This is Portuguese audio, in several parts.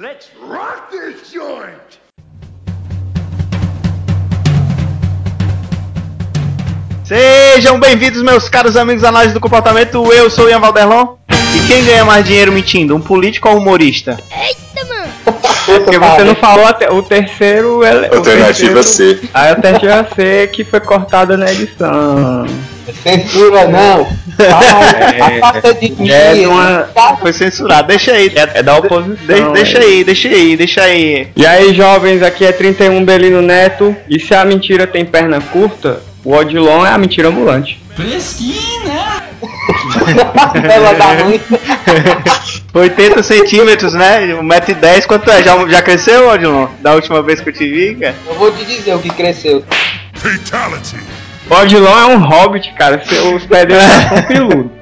Let's rock this joint! Sejam bem-vindos, meus caros amigos da análise do comportamento. Eu sou o Ian Valderlon. E quem ganha mais dinheiro mentindo, um político ou um humorista? Porque você não falou até o terceiro. ele- o Alternativa terceiro- C. A alternativa C que foi cortada na edição. Censura não. É, A falta de é de dinheiro. uma- Foi censurado. Deixa aí. é da oposição. De- deixa é. aí, deixa aí, deixa aí. E aí, jovens, aqui é 31 Belino Neto. E se a mentira tem perna curta, o Odilon é a mentira ambulante. Ela da mãe. 80 centímetros, né? 1,10m. Quanto é? Já, já cresceu, Odilon? Da última vez que eu te vi, cara? Eu vou te dizer o que cresceu. Fatality! O Odilon é um hobbit, cara. Os pés dele são peludos.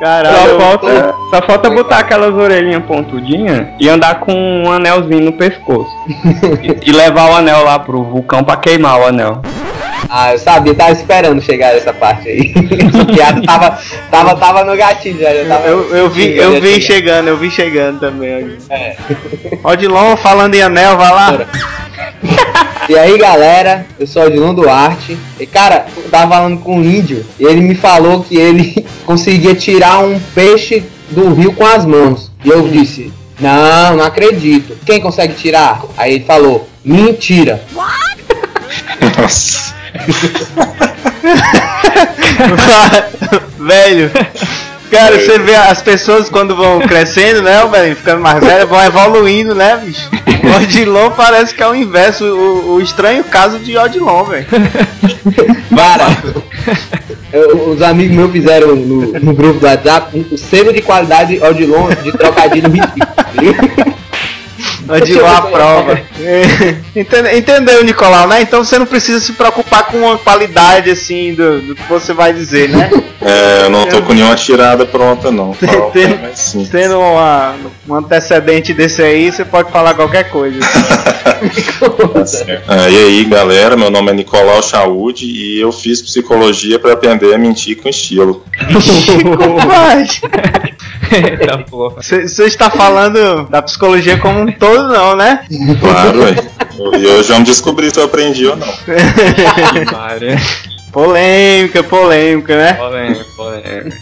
Caralho. Só falta, só falta botar aquelas orelhinhas pontudinhas e andar com um anelzinho no pescoço. e, e levar o anel lá pro vulcão pra queimar o anel. Ah, eu sabia, tava esperando chegar essa parte aí. Essa piada tava, tava, tava no gatilho já. já tava Eu, eu vi, eu vi chegando, eu vi chegando também. É. Odilon, falando em anel, vai lá. E aí galera, eu sou o Odilon Duarte. E cara, eu tava falando com um índio e ele me falou que ele conseguia tirar um peixe do rio com as mãos. E eu disse, não, não acredito. Quem consegue tirar? Aí ele falou, mentira. Nossa. velho. Cara, você vê as pessoas quando vão crescendo, né, velho? Ficando mais velhas, vão evoluindo, né, bicho? O Odilon parece que é o inverso, o, o estranho caso de Odilon, velho. Cara, eu- os amigos meus fizeram no, no grupo do WhatsApp um, selo de qualidade Odilon de trocadilho ridículo. Odilon a prova. Entende- Entendeu, Nicolau, né? Então você não precisa se preocupar com a qualidade, assim, do, do que você vai dizer, né? É, eu não tô com nenhuma tirada pronta, não. Sim. Tendo uma- um antecedente desse aí, você pode falar qualquer coisa. Tá. Ah, e aí, galera, meu nome é Nicolau Chaude e eu fiz psicologia pra aprender a mentir com estilo. Como faz? Eita porra. Você está falando da psicologia como um todo, não, né? Claro. E hoje vamos descobrir se eu aprendi ou não. Polêmica, polêmica, né? Polêmica, polêmica.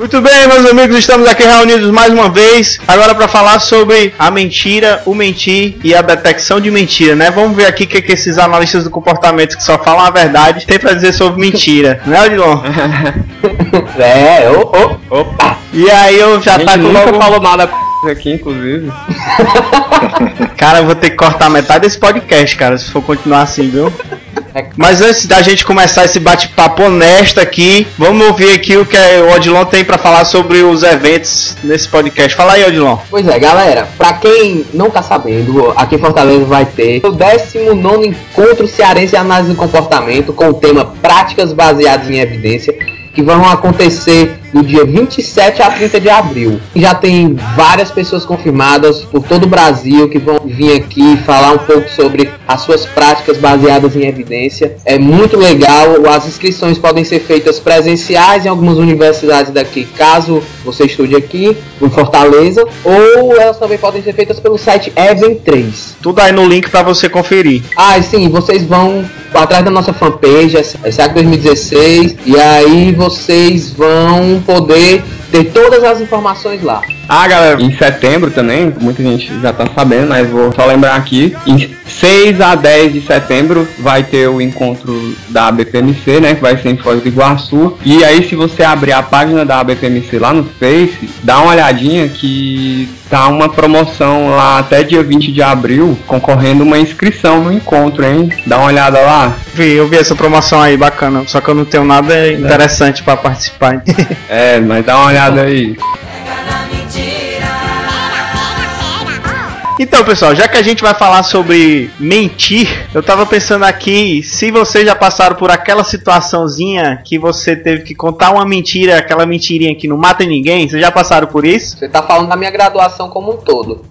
Muito bem, meus amigos, estamos aqui reunidos mais uma vez, agora para falar sobre a mentira, o mentir e a detecção de mentira, né? Vamos ver aqui o que, que esses analistas do comportamento que só falam a verdade têm para dizer sobre mentira, né, Odilon? É, ô, ô. Opa! E aí eu já tá com nunca logo... falou nada p aqui, inclusive. Cara, eu vou ter que cortar metade desse podcast, cara, se for continuar assim, viu? Mas antes da gente começar esse bate-papo honesto aqui, vamos ouvir aqui o que o Odilon tem para falar sobre os eventos nesse podcast. Fala aí, Odilon. Pois é, galera, pra quem não tá sabendo, aqui em Fortaleza vai ter o 19 Encontro Cearense de Análise do Comportamento com o tema Práticas Baseadas em Evidência, que vão acontecer do dia 27 a 30 de abril. Já tem várias pessoas confirmadas por todo o Brasil que vão vir aqui falar um pouco sobre as suas práticas baseadas em evidência. É muito legal, as inscrições podem ser feitas presenciais em algumas universidades daqui, caso você estude aqui em Fortaleza, ou elas também podem ser feitas pelo site Even 3. Tudo aí no link para você conferir. Ah, e sim, vocês vão atrás da nossa fanpage, é SEAC 2016, e aí vocês vão poder ter todas as informações lá. Ah, galera, em setembro também, muita gente já tá sabendo, mas vou só lembrar aqui. Em 6 a 10 de setembro vai ter o encontro da ABPMC, né? Que vai ser em Foz do Iguaçu. E aí, se você abrir a página da ABPMC lá no Face, dá uma olhadinha que tá uma promoção lá até dia 20 de abril, concorrendo uma inscrição no encontro, hein? Dá uma olhada lá. Vi, eu vi essa promoção aí, bacana. Só que eu não tenho nada interessante para participar. É, mas dá uma olhada aí. Então, pessoal, já que a gente vai falar sobre mentir, eu tava pensando aqui, se vocês já passaram por aquela situaçãozinha que você teve que contar uma mentira, aquela mentirinha que não mata ninguém, vocês já passaram por isso? Você tá falando da minha graduação como um todo.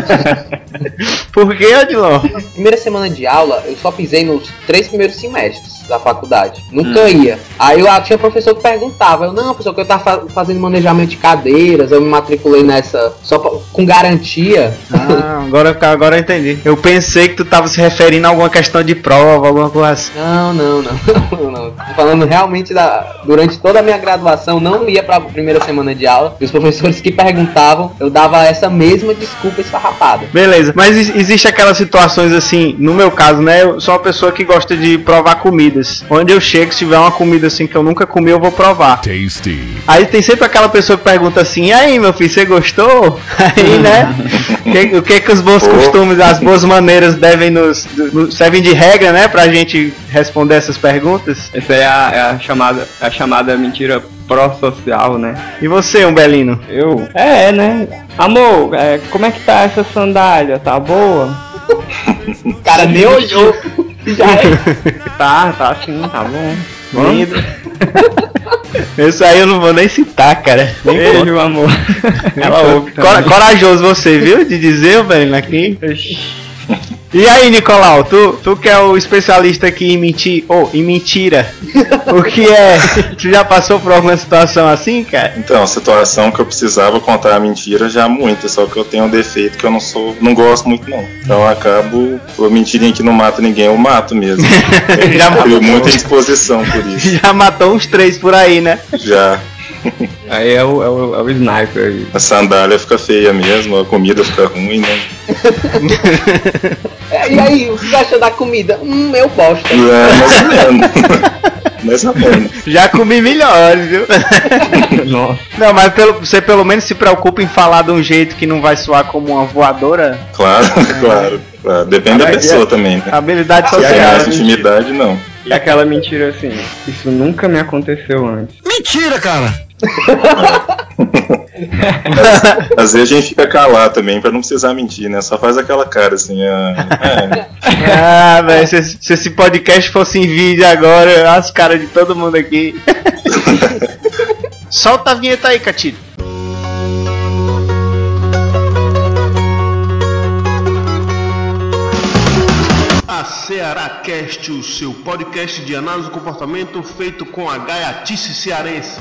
Por que, Odilon? Primeira semana de aula, eu só pisei nos três primeiros semestres. Da faculdade. Nunca hum. ia. Aí eu tinha professor que perguntava, eu, não, professor, que eu tava fazendo manejamento de cadeiras, eu me matriculei nessa só pra, com garantia. Ah, agora, agora eu entendi. Eu pensei que tu tava se referindo a alguma questão de prova, alguma coisa assim. Não, não, não. não, não. Falando realmente da. Durante toda a minha graduação, não ia pra primeira semana de aula. E os professores que perguntavam, eu dava essa mesma desculpa esfarrapada. Beleza, mas existe aquelas situações assim, no meu caso, né? Eu sou uma pessoa que gosta de provar comidas. Onde eu chego, se tiver uma comida assim que eu nunca comi, eu vou provar. Tasty. Aí tem sempre aquela pessoa que pergunta assim: e aí, meu filho, você gostou? Aí, né? que, o que que os bons costumes, as boas maneiras devem nos, nos, servem de regra, né? Pra gente responder essas perguntas? Essa é a, é a chamada, é a chamada mentira pró-social, né? E você, Umbelino? Eu? É, né? Amor, é, como é que tá essa sandália? Tá boa? cara nem olhou. Já é. Tá, tá sim, tá bom. Lindo. Isso aí eu não vou nem citar, cara. Nem Beijo, amor. Ela ouve. Corajoso você, viu? De dizer, velho, aqui. E aí, Nicolau, tu, tu que é o especialista aqui em mentir, ou oh, em mentira, o que é? Tu já passou por alguma situação assim, cara? Então, situação que eu precisava contar a mentira já muito, só que eu tenho um defeito que eu não sou, não gosto muito não. Então eu acabo, a mentirinha que não mata ninguém, eu mato mesmo. já matou muita exposição por isso. Já matou uns três por aí, né? Já. Aí é o, é o, é o sniper. Aí. A sandália fica feia mesmo, a comida fica ruim, né? É, e aí, o que você acha da comida? Hum, eu gosto. É, mais ou menos. mais ou menos. Já comi melhores, viu? Nossa. Não, mas pelo, você pelo menos se preocupa em falar de um jeito que não vai soar como uma voadora? Claro, é. claro. claro. Depende da pessoa também, né? Habilidade social. Se intimidade, não. E aquela mentira assim, isso nunca me aconteceu antes. Mentira, cara! Às vezes a gente fica calado também pra não precisar mentir, né? Só faz aquela cara assim. Ah, é. ah velho, se, se, esse podcast fosse em vídeo agora, as caras de todo mundo aqui. Solta a vinheta aí, Catito. Ceará Cast, o seu podcast de análise do comportamento feito com a gaiatice cearense.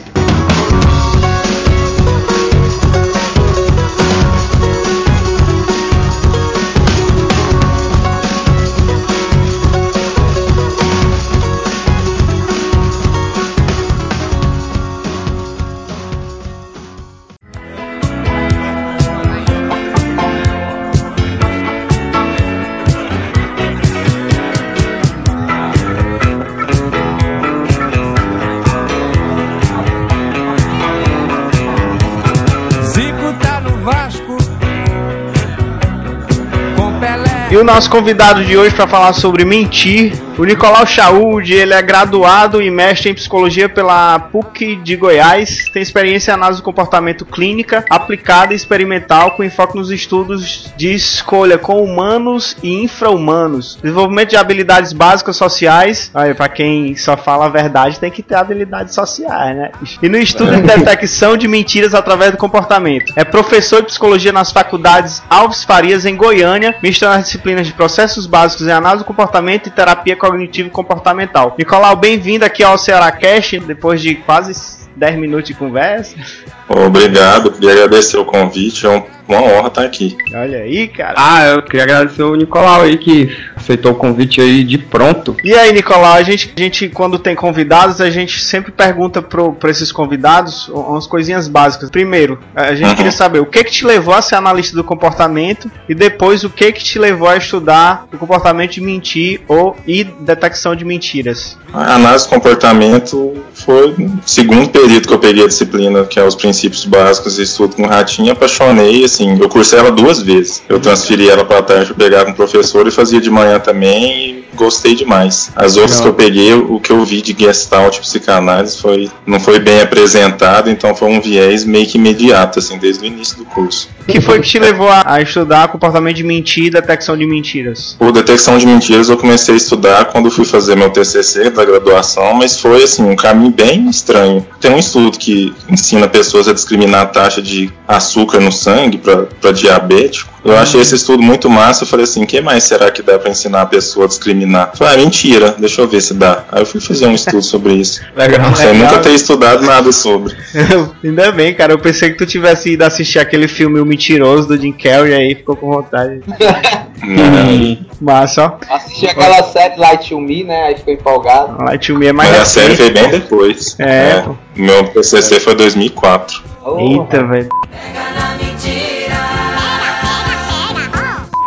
O nosso convidado de hoje para falar sobre mentir, o Nicolau Chaud, ele é graduado e mestre em psicologia pela PUC de Goiás, tem experiência em análise do comportamento clínica, aplicada e experimental com enfoque nos estudos de escolha com humanos e infra-humanos, desenvolvimento de habilidades básicas sociais, para quem só fala a verdade tem que ter habilidades sociais, né? E no estudo de detecção de mentiras através do comportamento. É professor de psicologia nas faculdades Alves Farias em Goiânia, misturando as disciplinas de processos básicos em análise do comportamento e terapia cognitiva e comportamental. Nicolau, bem-vindo aqui ao Ceará depois de quase 10 minutos de conversa. Obrigado, queria agradecer o convite, é um uma honra estar aqui. Olha aí, cara. Ah, eu queria agradecer o Nicolau aí que aceitou o convite aí de pronto. E aí, Nicolau, a gente, a gente quando tem convidados, a gente sempre pergunta para esses convidados umas coisinhas básicas. Primeiro, a gente uhum. queria saber o que que te levou a ser analista do comportamento e depois o que que te levou a estudar o comportamento de mentir ou e detecção de mentiras. A análise do comportamento foi o segundo período que eu peguei a disciplina, que é os princípios básicos e estudo com ratinho, apaixonei assim, eu cursei ela duas vezes. Eu transferi ela para tarde com o professor e fazia de manhã também gostei demais. As outras não. que eu peguei, o que eu vi de Gestalt psicanálise foi não foi bem apresentado, então foi um viés meio que imediato assim, desde o início do curso. O que foi que te levou a estudar comportamento de mentira e detecção de mentiras? Por detecção de mentiras eu comecei a estudar quando fui fazer meu TCC da graduação, mas foi assim um caminho bem estranho. Tem um estudo que ensina pessoas a discriminar a taxa de açúcar no sangue para diabético Eu achei esse estudo muito massa. Eu falei assim: o que mais será que dá pra ensinar a pessoa a discriminar? Eu falei, ah, mentira, deixa eu ver se dá. Aí eu fui fazer um estudo sobre isso. Legal. Sem nunca ter estudado nada sobre. Ainda bem, cara. Eu pensei que tu tivesse ido assistir aquele filme O Mentiroso do Jim Carrey aí ficou com vontade. Massa, ó. Assisti aquela série Light to Me, né? Aí ficou empolgado. Light to Me é mais Mas a série recente. veio bem depois. É, pô. Meu PCC foi 2004. Eita, velho.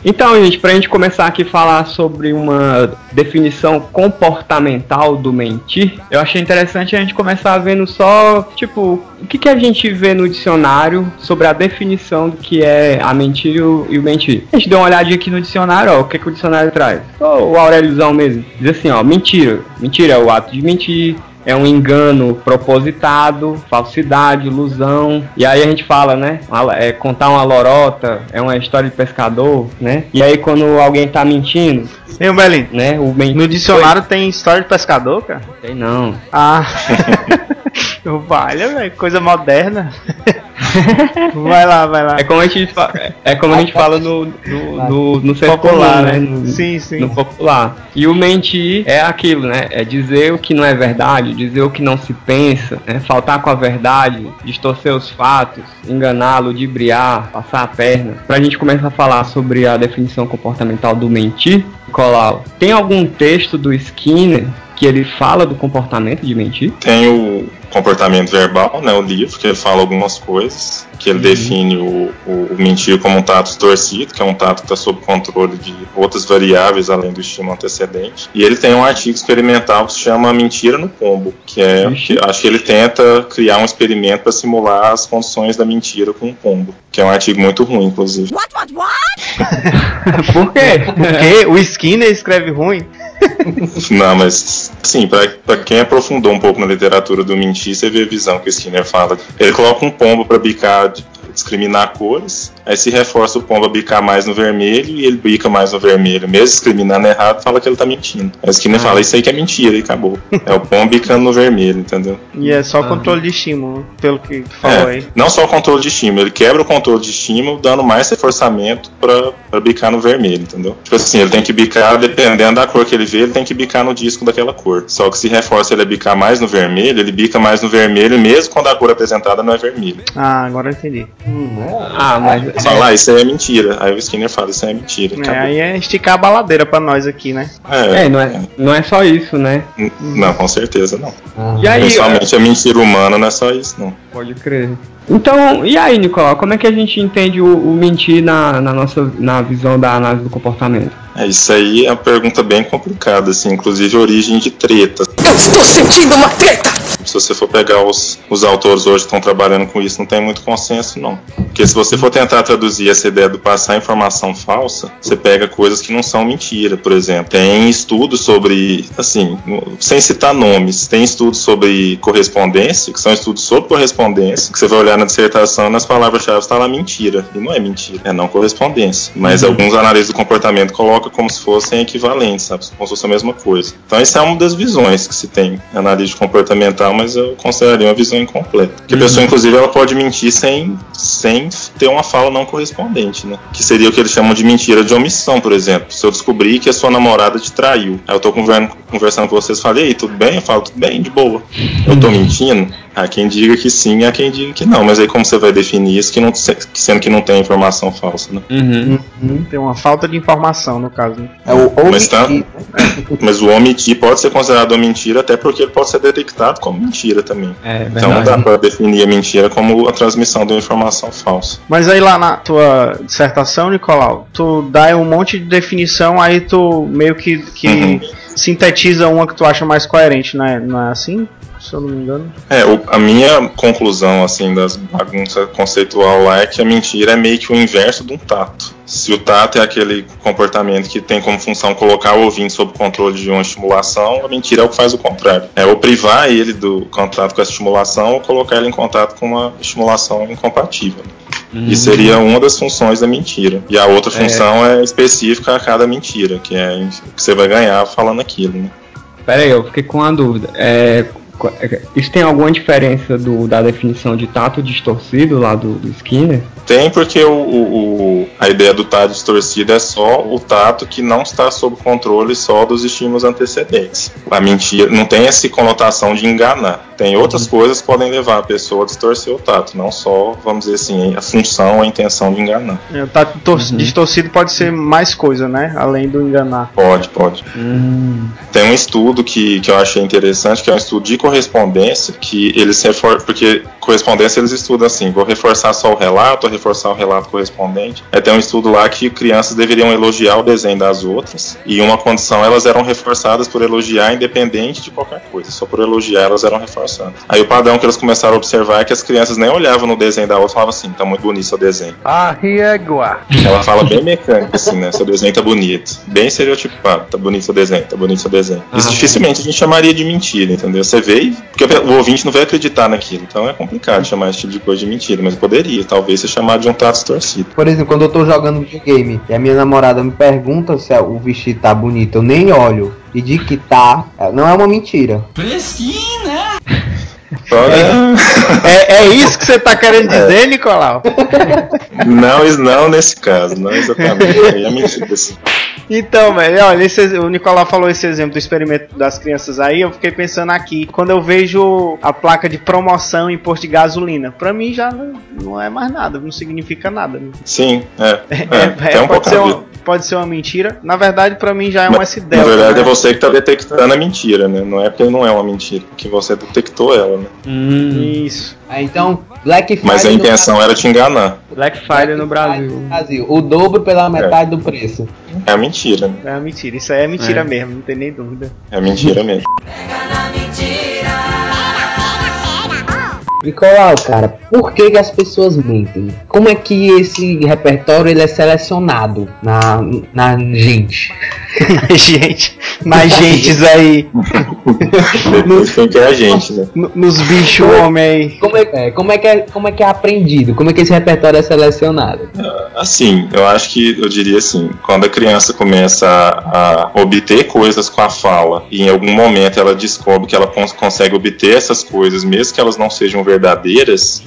Então, gente, pra gente começar aqui a falar sobre uma definição comportamental do mentir, eu achei interessante a gente começar vendo só, tipo, o que, que a gente vê no dicionário sobre a definição do que é a mentira e o, mentir. A gente deu uma olhadinha aqui no dicionário, ó, o que, que o dicionário traz? Só o Aurélizão mesmo. Diz assim, ó, mentira. Mentira é o ato de mentir, é um engano propositado, falsidade, ilusão. E aí a gente fala, né? É, contar uma lorota, é uma história de pescador, né? E aí quando alguém tá mentindo, E o Belinho? né? O men- No dicionário tem história de pescador, cara? Sei não. Ah. Valha, velho. Coisa moderna. vai lá, vai lá. É como a gente, fa- é como a gente fala no, no, no, no senso Popular, né? No, Sim, sim. no popular. E o mentir é aquilo, né? É dizer o que não é verdade, dizer o que não se pensa, né? faltar com a verdade, distorcer os fatos, enganar, ludibriar, passar a perna. Pra gente começar a falar sobre a definição comportamental do mentir, Colau, tem algum texto do Skinner que ele fala do comportamento de mentir? Tem o comportamento verbal, né, o livro, que ele fala algumas coisas, que ele define o, o, o mentir como um tato distorcido, que é um tato que está sob controle de outras variáveis além do estímulo antecedente. E ele tem um artigo experimental que se chama Mentira no Pombo, que é, Ixi. que, acho que ele tenta criar um experimento para simular as condições da mentira com o pombo, que é um artigo muito ruim, inclusive. Por quê? Porque o Skinner escreve ruim. Não, mas assim, para quem aprofundou um pouco na literatura do mentir, você vê a visão que o Skinner fala. Ele coloca um pombo para bicar, discriminar cores, aí se reforça o pombo a bicar mais no vermelho e ele bica mais no vermelho, mesmo discriminando errado, fala que ele tá mentindo. Aí o Skinner fala, isso aí que é mentira, e acabou. É o pombo bicando no vermelho, entendeu? E é só controle de estímulo, pelo que falou É, aí. não só o controle de estímulo, ele quebra o controle de estímulo, dando mais reforçamento pra, pra bicar no vermelho, entendeu? Tipo assim, ele tem que bicar, dependendo da cor que ele vê, ele tem que bicar no disco daquela cor. Só que se reforça ele a bicar mais no vermelho, ele bica mais no vermelho, mesmo quando a cor apresentada não é vermelha. Ah, agora eu entendi. Ah, mas Fala, ah, isso aí é mentira. Aí o Skinner fala, isso aí é mentira. É, aí é esticar a baladeira pra nós aqui, né? é, não é, não é só isso, né? N- Não, com certeza não. E aí, Principalmente a mentira humana não é só isso, não. Pode crer. Então, e aí, Nicolau, como é que a gente entende o, o mentir na, na nossa na visão da análise do comportamento? É, isso aí é uma pergunta bem complicada, assim, inclusive origem de treta. Eu estou sentindo uma treta! Se você for pegar os, os autores hoje que estão trabalhando com isso, não tem muito consenso, não. Porque se você for tentar traduzir essa ideia do passar informação falsa, você pega coisas que não são mentira, por exemplo. Tem estudos sobre, assim, sem citar nomes, tem estudos sobre correspondência, que são estudos sobre correspondência, que você vai olhar na dissertação nas palavras-chave está lá mentira. E não é mentira, é não correspondência. Mas alguns analistas do comportamento colocam como se fossem equivalentes, sabe? Como se fosse a mesma coisa. Então, essa é uma das visões que se tem em análise comportamental, mas eu consideraria uma visão incompleta. Porque a pessoa, inclusive, ela pode mentir sem, sem ter uma fala não correspondente, né? Que seria o que eles chamam de mentira de omissão, por exemplo. Se eu descobrir que a sua namorada te traiu, aí eu tô conver- conversando com vocês, falei, ei, tudo bem? Eu falo, tudo bem, de boa. Eu tô mentindo? Há quem diga que sim, há quem diga que não. Mas aí como você vai definir isso, que não, sendo que não tem informação falsa, né? Uhum. Tem uma falta de informação, no caso. né? É o Mas tá- omitir, né? Mas o omitir pode ser considerado uma mentira, até porque ele pode ser detectado como mentira também. É Então não dá para definir a mentira como a transmissão de uma informação falsa. Mas aí lá na tua dissertação, Nicolau, tu dá um monte de definição, aí tu meio que, que Uhum. sintetiza uma que tu acha mais coerente, não é, não é assim? Se eu não me engano. É, o- a minha conclusão, assim, das bagunças conceitual lá é que a mentira é meio que o inverso de um tato. Se o tato é aquele comportamento que tem como função colocar o ouvinte sob controle de uma estimulação, a mentira é o que faz o contrário. É ou privar ele do contato com essa estimulação ou colocar ele em contato com uma estimulação incompatível. Isso seria uma das funções da mentira. E a outra função é, específica a cada mentira, que é o que você vai ganhar falando aquilo, né? Pera aí, eu fiquei com uma dúvida. É, é, isso tem alguma diferença do, da definição de tato distorcido lá do, do Skinner? Tem porque o, o- o, a ideia do tato distorcido é só o tato que não está sob controle só dos estímulos antecedentes. A mentira não tem essa conotação de enganar. Tem outras coisas que podem levar a pessoa a distorcer o tato, não só, vamos dizer assim, a função, a intenção de enganar. É, O tato tor- distorcido pode ser mais coisa, né? Além do enganar. Pode, pode. Tem um estudo que, que eu achei interessante, que é um estudo de correspondência, que eles reforçam, porque correspondência eles estudam assim, vou reforçar só o relato, reforçar o relato correspondente. É, tem um estudo lá que crianças deveriam elogiar o desenho das outras, e uma condição elas eram reforçadas por elogiar independente de qualquer coisa, só por elogiar elas eram reforçadas. Aí o padrão que eles começaram a observar é que as crianças nem olhavam no desenho da outra e falavam assim, tá muito bonito seu desenho. A régua. Ela fala bem mecânica, assim, né? Seu desenho tá bonito. Bem estereotipado. Tá bonito seu desenho, tá bonito seu desenho. Isso dificilmente a gente chamaria de mentira, entendeu? Você vê e. Porque o ouvinte não vai acreditar naquilo. Então é complicado chamar esse tipo de coisa de mentira. Mas poderia, talvez, ser chamado de um tato distorcido. Por exemplo, quando eu tô jogando videogame e a minha namorada me pergunta se o vestido tá bonito, eu nem olho e digo que tá, não é uma mentira. Olha, É, é isso que você tá querendo dizer, Nicolau? não, não nesse caso, não exatamente. É mentira, assim. Então, velho, olha, esse, o Nicolau falou esse exemplo do experimento das crianças aí, eu fiquei pensando aqui, quando eu vejo a placa de promoção em posto de gasolina, pra mim já não, não é mais nada, não significa nada. né? Sim, é. É, é, tem um pode, pouco ser uma, pode ser uma mentira. Na verdade, pra mim já é uma Mas, essa Na ideia. verdade, né? é você que tá detectando a mentira, né? Não é porque não é uma mentira, porque você detectou ela, né? Isso. Ah, então, Black Friday. Mas a intenção era te enganar. Black Friday no Brasil. no Brasil. O dobro pela metade do preço. É a mentira, né? É uma mentira. Isso aí é mentira É. mesmo, não tem nem dúvida. É mentira mesmo. Nicolau, cara, por que, que as pessoas mentem? Como é que esse repertório ele é selecionado na, na gente? gente, nas gentes aí, Depois quem que é a gente, né? no- nos bichos homem aí. Como é, é, como, é que é, como é que é aprendido? Como é que esse repertório é selecionado? Assim, eu acho que eu diria assim, quando a criança começa a, a obter coisas com a fala e em algum momento ela descobre que ela cons- consegue obter essas coisas, mesmo que elas não sejam verdadeiras,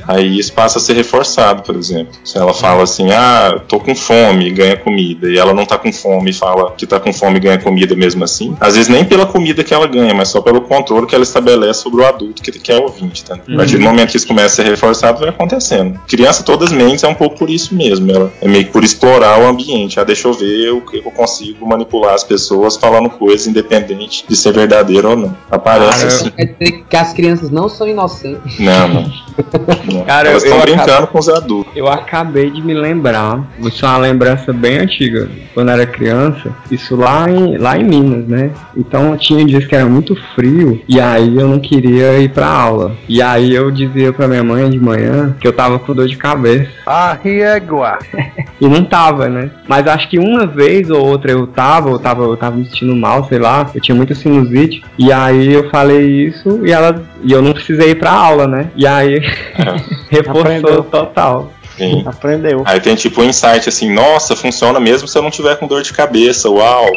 aí isso passa a ser reforçado, por exemplo. Se ela fala assim, ah, tô com fome ganha comida, e ela não tá com fome e fala que tá com fome e ganha comida mesmo assim, às vezes nem pela comida que ela ganha, mas só pelo controle que ela estabelece sobre o adulto que, que é ouvinte, tá? A partir do momento que isso começa a ser reforçado, vai acontecendo. Criança, todas mentes, é um pouco por isso mesmo. Ela é meio que por explorar o ambiente. Ah, deixa eu ver o que eu consigo manipular as pessoas falando coisas independente de ser verdadeiro ou não. Aparece Cara, assim. Quer dizer que as crianças não são inocentes. Não, não. Cara, eu- eu brincando com os adultos. Eu acabei de me lembrar, isso é uma lembrança bem antiga, quando eu era criança, isso lá em, lá em Minas, né? Então tinha dias que era muito frio e aí eu não queria ir pra aula. E aí eu dizia pra minha mãe de manhã que eu tava com dor de cabeça. A régua. E não tava, né? Mas acho que uma vez ou outra eu tava, eu tava, eu tava me sentindo mal, sei lá, eu tinha muita sinusite. E aí eu falei isso e ela. E eu não precisei ir pra aula, né? E aí reforçou Aprendeu. total. Sim. Aprendeu. Aí tem tipo um insight assim, nossa, funciona mesmo se eu não tiver com dor de cabeça, uau.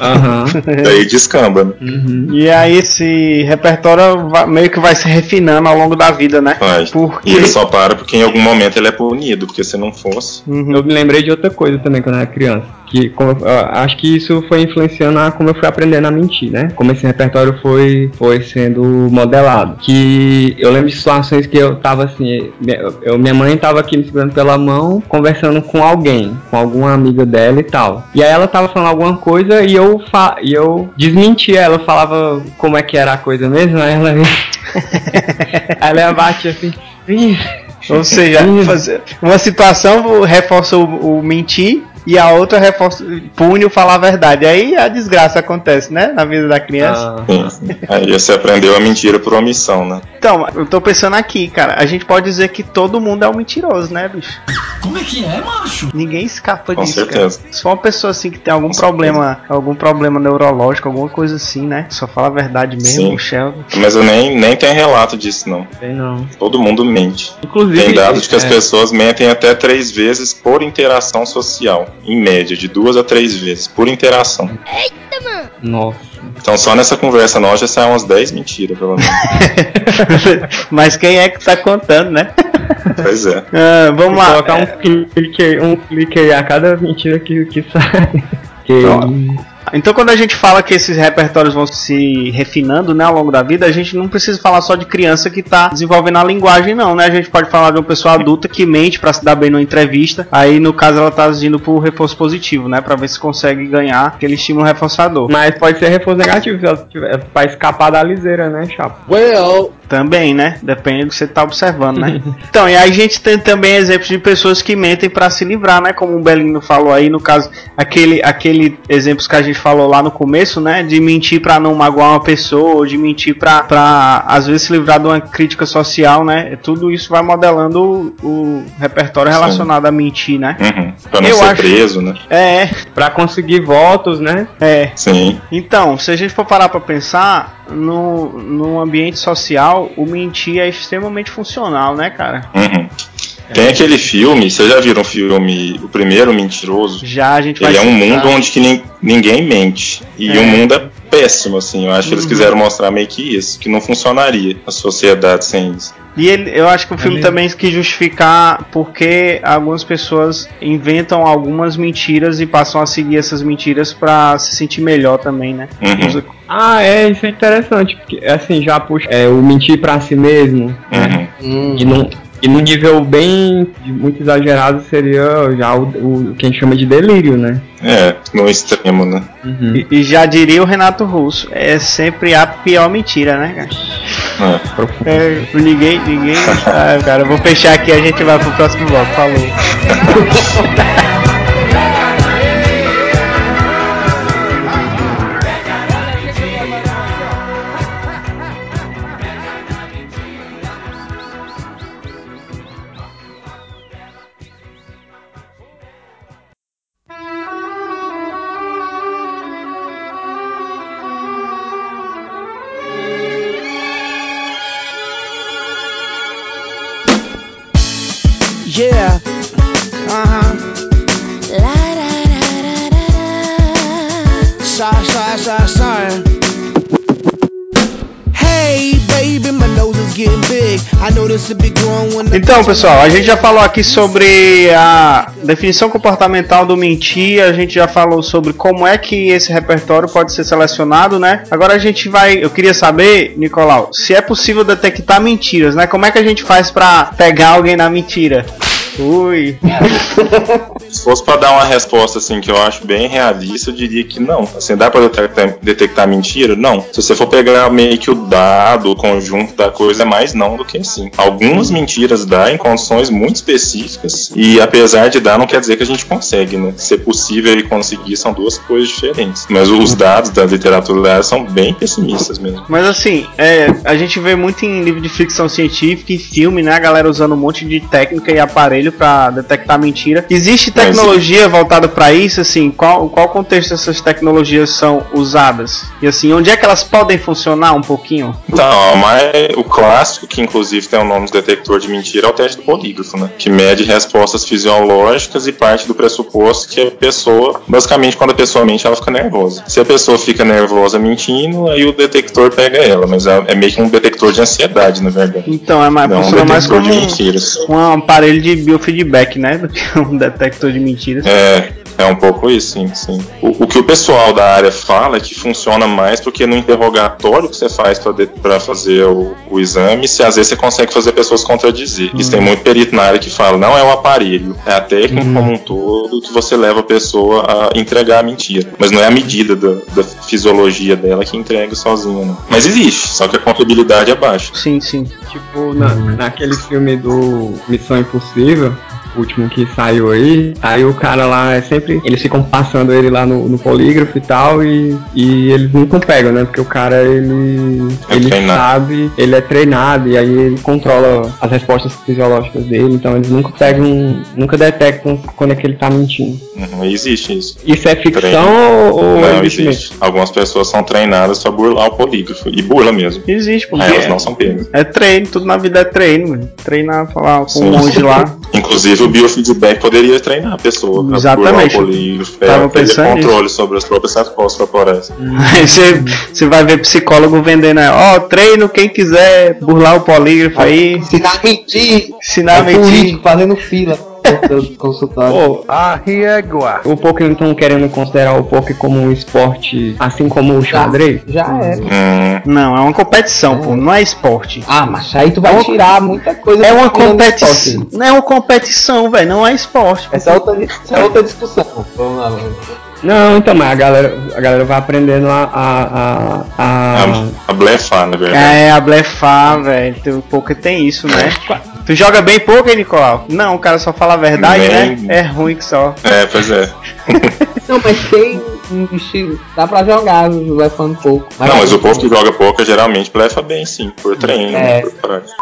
Aham. Daí descamba, né? Uhum. E aí esse repertório vai- meio que vai se refinando ao longo da vida, né? Vai. Porque. E ele só para porque em algum momento ele é punido, porque se não fosse. Uhum. Eu me lembrei de outra coisa também quando eu era criança. Que como acho que isso foi influenciando a como eu fui aprendendo a mentir, né? Como esse repertório foi, foi sendo modelado. Que eu lembro de situações que eu tava assim, minha- eu, minha mãe tava aqui me segurando pela mão, conversando com alguém, com alguma amiga dela e tal. E aí ela tava falando alguma coisa e eu, fa e eu desmentia ela, falava como é que era a coisa mesmo, aí ela, ela batia assim. "Ih, Ou seja, fazer- uma situação reforça o, o mentir e a outra reforça, pune o falar a verdade. Aí a desgraça acontece, né? Na vida da criança. ah, Sim. Aí você aprendeu a mentira por omissão, né? Então, eu tô pensando aqui, cara. A gente pode dizer que todo mundo é um mentiroso, né, bicho? Como é que é, macho? Ninguém escapa Com disso, certeza. cara. Se for uma pessoa assim que tem algum Com problema, algum problema neurológico, alguma coisa assim, né? Só fala a verdade mesmo, Sim. Sheldon. Mas eu nem, nem tenho relato disso, não. sei não. Todo mundo mente. Inclusive, Tem dados de que as é, pessoas mentem até três vezes por interação social. Em média, de duas a três vezes por interação. Nossa. Então só nessa conversa nós já saem umas 10 mentiras, pelo menos. Mas quem é que tá contando, né? pois é. Ah, vamos lá. Colocar um clique, um clique aí a cada mentira que, que sai. Que... Então, quando a gente fala que esses repertórios vão se refinando né, ao longo da vida, a gente não precisa falar só de criança que está desenvolvendo a linguagem, não, né? A gente pode falar de uma pessoa adulta que mente para se dar bem numa entrevista. Aí, no caso, ela está agindo por reforço positivo, né? Para ver se consegue ganhar aquele estímulo reforçador. Mas pode ser reforço negativo se ela tiver pra escapar da liseira, né, chapa? Well, Também, né? Depende do que você está observando, né? então, e aí a gente tem também exemplos de pessoas que mentem para se livrar, né? Como o Belino falou aí, no caso, aquele, aquele exemplos que a gente falou lá no começo, né? De mentir para não magoar uma pessoa, ou de mentir pra, pra às vezes se livrar de uma crítica social, né? Tudo isso vai modelando o, o repertório Sim. relacionado a mentir, né? Uhum. Pra não Eu ser acho- preso, né? É, Pra conseguir votos, né? é. Sim. Então, se a gente for parar pra pensar, no, no ambiente social, o mentir é extremamente funcional, né, cara? Uhum. Tem aquele filme, vocês já viram o filme O Primeiro Mentiroso? Já a gente vai Ele é um mundo onde que nin- ninguém mente. E É. o mundo é péssimo, assim. Eu acho que eles Uhum. quiseram mostrar meio que isso, que não funcionaria a sociedade sem isso. E ele, eu acho que o filme mesmo. também quis justificar porque algumas pessoas inventam algumas mentiras e passam a seguir essas mentiras pra se sentir melhor também, né? Uhum. Ah, é, isso é interessante, porque assim, já puxa é, o mentir pra si mesmo, Uhum. hum, e num, e num nível bem muito exagerado seria já o, o que a gente chama de delírio, né? É, no extremo, né? Uhum. E, e já diria o Renato Russo, é sempre a pior mentira, né, cara? É. É, ninguém, ninguém. Ah, cara, eu vou fechar aqui a gente vai pro próximo bloco. Falou. Então, pessoal, a gente já falou aqui sobre a definição comportamental do mentir, a gente já falou sobre como é que esse repertório pode ser selecionado, né? Agora a gente vai, eu queria saber, Nicolau, se é possível detectar mentiras, né? Como é que a gente faz pra pegar alguém na mentira? Ui. Se fosse pra dar uma resposta assim que eu acho bem realista, eu diria que não. Assim, dá pra detectar, detectar mentira? Não. Se você for pegar meio que o dado, o conjunto da coisa, é mais não do que sim. Algumas mentiras dá em condições muito específicas e apesar de dar, não quer dizer que a gente consegue, né? Ser possível e conseguir são duas coisas diferentes. Mas os dados da literatura da área são bem pessimistas mesmo. Mas assim, é, a gente vê muito em livro de ficção científica e filme, né? A galera usando um monte de técnica e aparelho pra detectar mentira. Existe tecnologia voltada pra isso, assim? Qual, qual contexto essas tecnologias são usadas? E assim, onde é que elas podem funcionar um pouquinho? Então, mas o clássico, que inclusive tem o nome de detector de mentira, é o teste do polígrafo, né? Que mede respostas fisiológicas e parte do pressuposto que a pessoa, basicamente, quando a pessoa mente, ela fica nervosa. Se a pessoa fica nervosa mentindo, aí o detector pega ela, mas é, é meio que um detector de ansiedade, na verdade. Então, é mais, Não um funciona mais como de um, mentiras. um aparelho de biofeedback, né? Do que um detector de mentiras. É, é um pouco isso, sim, sim. O, o que o pessoal da área fala é que funciona mais porque no interrogatório que você faz para fazer o, o exame, se às vezes você consegue fazer pessoas contradizer. Isso tem muito perito na área que fala, não é o aparelho, é a técnica como um todo que você leva a pessoa a entregar a mentira. Mas não é a medida da, da fisiologia dela que entrega sozinha, não. Mas existe, só que a confiabilidade é baixa. Sim, sim. Tipo, na, naquele filme do Missão Impossível, último que saiu aí, aí o cara lá é sempre. Eles ficam passando ele lá no, no polígrafo e tal, e, e eles nunca pegam, né? Porque o cara ele. É ele treinado. sabe, ele é treinado, e aí ele controla as respostas fisiológicas dele, então eles nunca pegam, nunca detectam quando é que ele tá mentindo. Uhum, existe isso. Isso é ficção Treino. ou, ou Não, existe mesmo? existe. Algumas pessoas são treinadas para burlar o polígrafo. E burla mesmo. Existe, porque Aí elas é, não são pegas. é treino, tudo na vida é treino, mano. Treinar, falar com Sim. um monge lá. Inclusive o biofeedback poderia treinar a pessoa. Exatamente. burlar o polígrafo, Tava é, pensando controle sobre as próprias respostas corporais. Aí você, você vai ver psicólogo vendendo, aí, ó, treino quem quiser burlar o polígrafo aí, Ensinar a mentir. ensinar a É mentir. fazendo fila. Do consultório. Pô, A régua. o poker então querendo considerar o poker como um esporte, assim como o xadrez? Já é. Hum, Não, é uma competição, pô, não é esporte. Ah, mas aí tu vai tirar muita coisa. É uma competição. Não é uma competição, velho, não é esporte. Essa é outra, essa é outra discussão. Vamos lá, vamos lá. Não, então, mas a galera, a galera vai aprendendo a. a, a, a- a, a blefar, na verdade. É, a blefar, velho. O poker tem isso, né? Tu joga bem poker, Nicolau? Não, o cara só fala a verdade, Nem- né? É ruim que só. É, pois é. Não, mas tem um estilo. Dá pra jogar, vai falando pouco. Não, mas o povo que joga poker geralmente blefa bem, sim, por treino, É. por prática.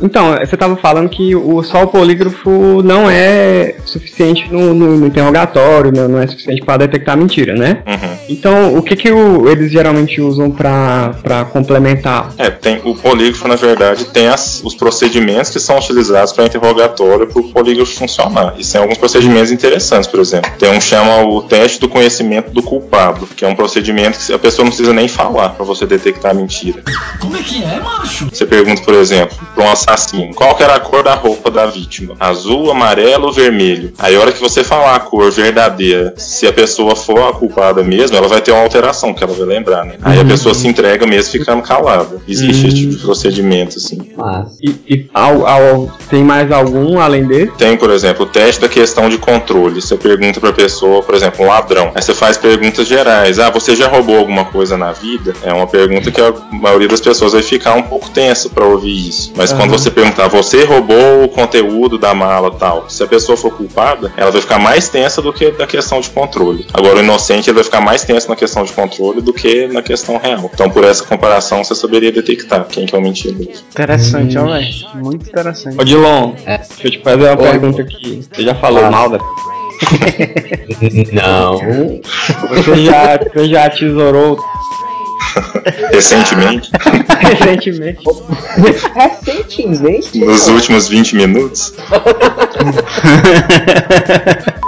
Então, você tava falando que o, só o polígrafo não é suficiente no, no- no interrogatório, não, não é suficiente para detectar mentira, né? Uhum. Então, o que que o- eles geralmente usam pra pra complementar? É, tem, o polígrafo, na verdade, tem as- os procedimentos que são utilizados para interrogatório para o polígrafo funcionar. E tem alguns procedimentos interessantes, por exemplo. Tem um que chama o teste do conhecimento do culpado, que é um procedimento que a pessoa não precisa nem falar para você detectar a mentira. Como é que é, macho? Você pergunta, por exemplo, para um assassino, qual que era a cor da roupa da vítima? Azul, amarelo ou vermelho? Aí a hora que você falar a cor verdadeira, se a pessoa for a culpada mesmo, ela vai ter uma alteração que ela vai lembrar, né? Aí a pessoa se entrega mesmo ficando calada. Existe esse tipo de procedimento, assim. Mas, E, e ao- ao- tem mais algum além desse? Tem, por exemplo, o teste da questão de controle. Você pergunta pra pessoa, por exemplo, um ladrão. Aí você faz perguntas gerais. Ah, você já roubou alguma coisa na vida? É uma pergunta que a maioria das pessoas vai ficar um pouco tensa pra ouvir isso. Mas quando você perguntar, você roubou o conteúdo da mala tal? Se a pessoa for culpada, ela vai ficar mais tensa do que da questão de controle. Agora, o inocente ele vai ficar mais tenso na questão de controle do que na questão real. Então, por essa comparação, você saberia detectar quem que é o mentiroso. Interessante, ó, velho. Muito interessante. Ô Dilon, É. deixa eu te fazer uma Oi. pergunta aqui. Você já falou Ah. mal da. não. Você já, você já tesourou Recentemente, recentemente? Recentemente. nos últimos 20 minutos,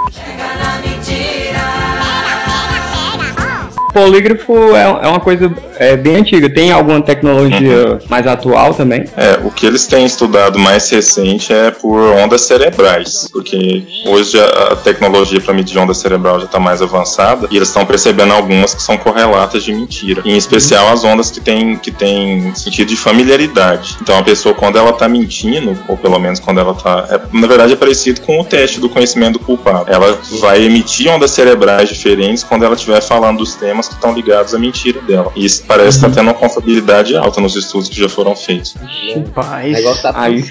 Polígrafo é, é uma coisa é, bem antiga. Tem alguma tecnologia mais atual também? É, o que eles têm estudado mais recente é por ondas cerebrais, porque hoje a, a tecnologia para medir onda cerebral já está mais avançada e eles estão percebendo algumas que são correlatas de mentira, em especial as ondas que têm que tem sentido de familiaridade. Então a pessoa quando ela está mentindo, ou pelo menos quando ela está, na verdade é parecido com o teste do conhecimento do culpado. Ela vai emitir ondas cerebrais diferentes quando ela estiver falando dos temas que estão ligados à mentira dela. E isso parece estar tendo uma confiabilidade alta nos estudos que já foram feitos. Rapaz. negócio tá Aí-?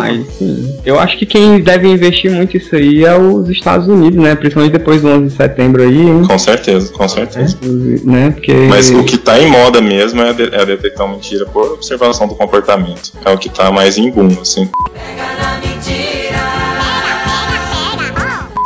Aí sim. Eu acho que quem deve investir muito isso aí é os Estados Unidos, né? Principalmente depois do 11 de setembro aí, hein? Com certeza, com certeza. Né? Porque. Mas o que tá em moda mesmo é, de- é detectar mentira por observação do comportamento. É o que tá mais em boom, assim.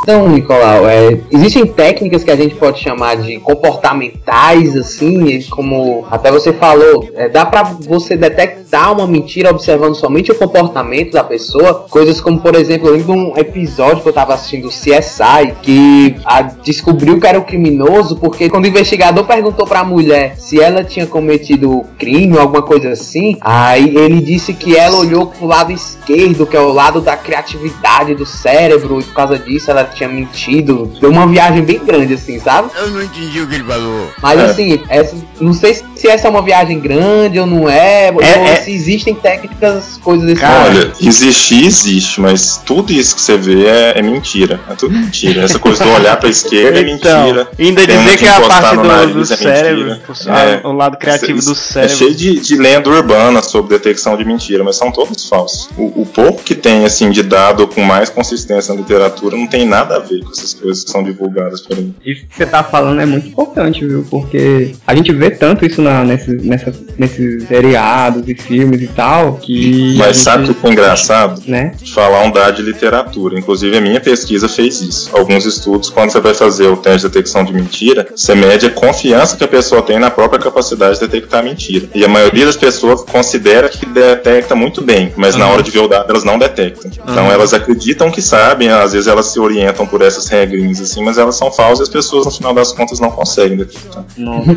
Então, Nicolau, é, existem técnicas que a gente pode chamar de comportamentais, assim, como até você falou, é, dá pra você detectar uma mentira observando somente o comportamento da pessoa. Coisas como, por exemplo, eu lembro um episódio que eu tava assistindo CSI que a- descobriu que era o criminoso porque quando o investigador perguntou pra mulher se ela tinha cometido crime ou alguma coisa assim, aí ele disse que ela olhou pro lado esquerdo, que é o lado da criatividade do cérebro, e por causa disso ela tinha mentido. Deu uma viagem bem grande, assim, sabe? Eu não entendi o que ele falou. Mas É. assim, essa, não sei se essa é uma viagem grande ou não é, ou É, é. se existem técnicas, coisas desse tipo. Olha, existir existe, mas tudo isso que você vê é, é mentira. É tudo mentira. Essa coisa do olhar pra esquerda é Então, mentira. ainda Tem dizer que é a parte do, nariz do é cérebro, o, É. o lado criativo do É cérebro. cheio de, de lenda urbana sobre detecção de mentira, mas são todos falsos. O, o pouco que tem assim de dado com mais consistência na literatura não tem nada a ver com essas coisas que são divulgadas por aí. Isso que você tá falando é muito importante, viu? Porque a gente vê tanto isso na na, nesses, nessa, nesses seriados e filmes e tal. Que Mas gente- sabe o que é engraçado? Né? Falar um dado de literatura. Inclusive, a minha pesquisa fez isso. Alguns estudos, quando você vai fazer o teste de detecção de mentira, você mede a confiança que a pessoa tem na própria capacidade de detectar mentira. E a maioria das pessoas considera que detecta muito bem, mas na hora de ver o dado, elas não detectam. Então, elas acreditam que sabem, às vezes elas se orientam por essas regrinhas assim, mas elas são falsas e as pessoas, no final das contas, não conseguem detectar. Nossa,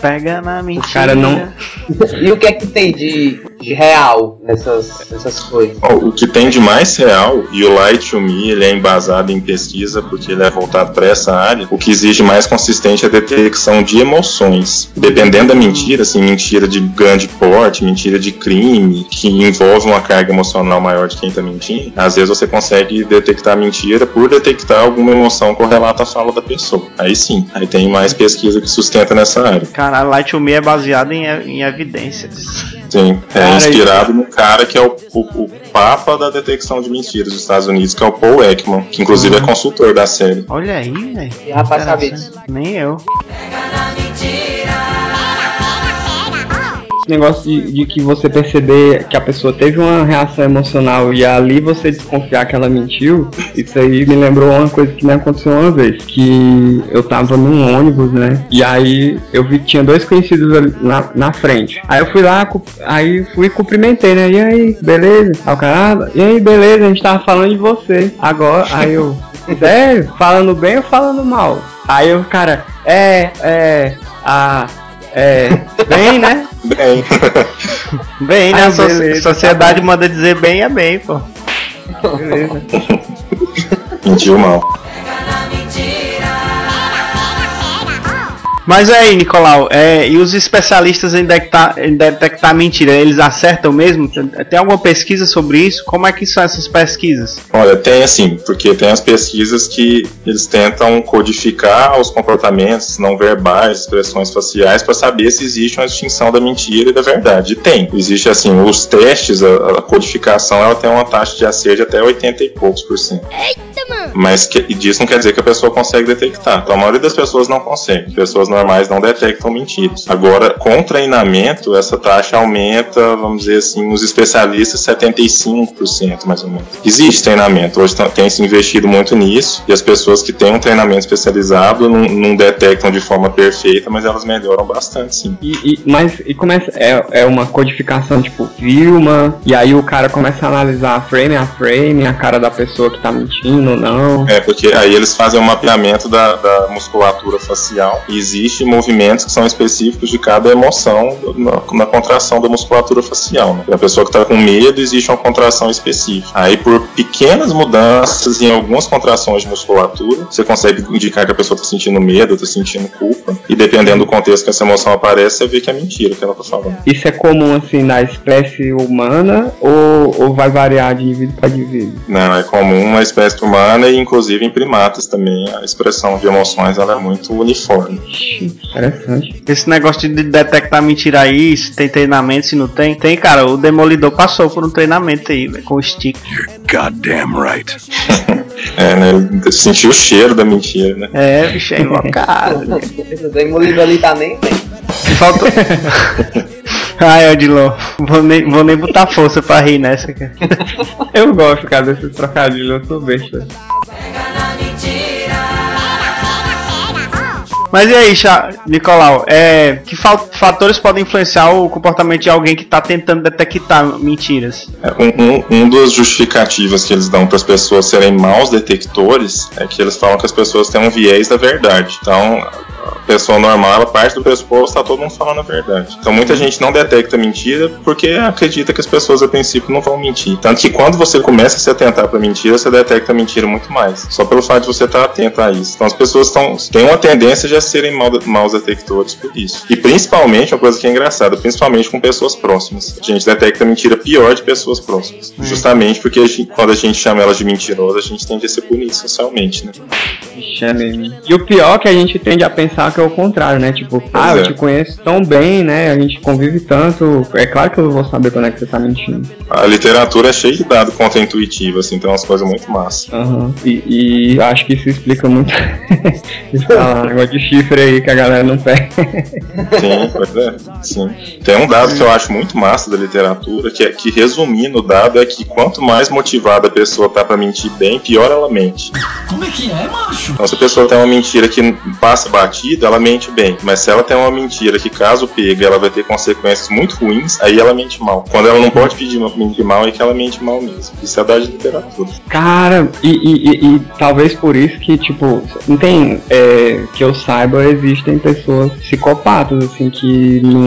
Pega na mentira. o cara não. E o que é que tem de, de real nessas, nessas coisas? Ó, O que tem de mais real, e o Light to Me ele é embasado em pesquisa porque ele é voltado para essa área, o que exige mais consistente é a detecção de emoções. Dependendo da mentira, assim, mentira de grande porte, mentira de crime, que envolve uma carga emocional maior de quem está mentindo, às vezes você consegue detectar a mentira por detectar alguma emoção correlata à fala da pessoa. Aí sim, aí tem mais pesquisa que sustenta nessa área. Caralho, Light to Me é baseado em, em evidências. Sim, é Cara, inspirado no cara que é o, o, o papa da detecção de mentiras dos Estados Unidos, que é o Paul Ekman, que inclusive é consultor da série. Olha aí, velho. E rapaz, sabe disso. Nem eu. Esse negócio de, de que você perceber que a pessoa teve uma reação emocional e ali você desconfiar que ela mentiu, isso aí me lembrou uma coisa que me aconteceu uma vez. Que eu tava num ônibus, né? E aí eu vi que tinha dois conhecidos ali na, na frente. Aí eu fui lá, aí fui cumprimentei, né? E aí, beleza? Aí o cara, ah, e aí, beleza, a gente tava falando de você. Agora, aí eu, sério? Falando bem ou falando mal? Aí o cara, é, é, a. É, bem, né? Bem, Bem, né? Ah, a so- beleza, sociedade manda dizer bem é bem, pô. Beleza. mentiu mal. Mas aí, Nicolau, é, e os especialistas em detectar, em detectar mentira, eles acertam mesmo? Tem tem alguma pesquisa sobre isso? Como é que são essas pesquisas? Olha, tem assim, porque tem as pesquisas que eles tentam codificar os comportamentos não verbais, expressões faciais, para saber se existe uma distinção da mentira e da verdade. E tem. Existe assim, os testes, a, a codificação, ela tem uma taxa de acerto de até 80 e poucos por cento. Mas que, disso não quer dizer que a pessoa consegue detectar. Então a maioria das pessoas não consegue. Pessoas normais não detectam mentiras. Agora, com treinamento, essa taxa aumenta, vamos dizer assim, os especialistas 75% mais ou menos. Existe treinamento, hoje tá- tem se investido muito nisso, e as pessoas que têm um treinamento especializado não, não detectam de forma perfeita, mas elas melhoram bastante, sim. E, e- mas e começa é, é uma codificação tipo filma e aí o cara começa a analisar frame a frame a cara da pessoa que tá mentindo ou não. É, porque aí eles fazem um mapeamento da, da musculatura facial e existem movimentos que são específicos de cada emoção na, na contração da musculatura facial. Né? A pessoa que está com medo, existe uma contração específica. Aí, por pequenas mudanças em algumas contrações de musculatura, você consegue indicar que a pessoa está sentindo medo, está sentindo culpa, e dependendo do contexto que essa emoção aparece, você vê que é mentira que ela está falando. Isso é comum assim na espécie humana ou, ou vai variar de indivíduo para indivíduo? Não, é comum na espécie humana e inclusive em primatas também a expressão de emoções ela é muito uniforme. Interessante. Esse negócio de detectar mentira aí, se tem treinamento, se não tem. Tem, cara, o Demolidor passou por um treinamento aí, velho, com o stick. Goddamn right. É, né? Ele sentiu o cheiro da mentira, né? É, bicho, é invocado. Esse demolido ali tá nem bem. Faltou. Ai, Odilon, vou nem, vou nem botar força pra rir nessa, cara. Eu gosto, cara, desses trocadilhos, eu sou besta. Mas e aí, Nicolau, é, que fa- fatores podem influenciar o comportamento de alguém que tá tentando detectar mentiras? É, Um, um, um dos justificativas que eles dão para as pessoas serem maus detectores é que eles falam que as pessoas têm um viés da verdade. Então, pessoa normal, ela parte do pressuposto está todo mundo falando a verdade. Então, muita gente não detecta mentira porque acredita que as pessoas a princípio não vão mentir. Tanto que quando você começa a se atentar para mentira, você detecta a mentira muito mais. Só pelo fato de você estar atento a isso. Então, as pessoas tão, têm uma tendência de serem mal, maus detectores por isso. E principalmente, uma coisa que é engraçada, principalmente com pessoas próximas. A gente detecta mentira pior de pessoas próximas. Justamente porque a gente- quando a gente chama elas de mentirosas, a gente tende a ser punido socialmente, né? Ixi, é. E o pior é que a gente tende a pensar que é o contrário, né? Tipo, ah, eu é. te conheço tão bem, né? A gente convive tanto. É claro que eu vou saber quando é que você tá mentindo. A literatura é cheia de dado contra-intuitivo, assim, tem umas coisas muito massas. Aham. E, e acho que isso explica muito. Ah, negócio de chifre aí que a galera não pega. Sim, pois é. Sim. Tem um dado que eu acho muito massa da literatura, que é que resumindo o dado é que quanto mais motivada a pessoa tá pra mentir bem, pior ela mente. Como é que é, macho? Então se a pessoa tem uma mentira que passa batida, ela mente bem. Mas se ela tem uma mentira que caso pega, ela vai ter consequências muito ruins, aí ela mente mal. Quando ela não pode pedir mentir mal, é que ela mente mal mesmo. Isso é da literatura. Cara, e, e- e- e talvez por isso que, tipo, não tem. é, que eu saiba, existem pessoas psicopatas, assim, que não,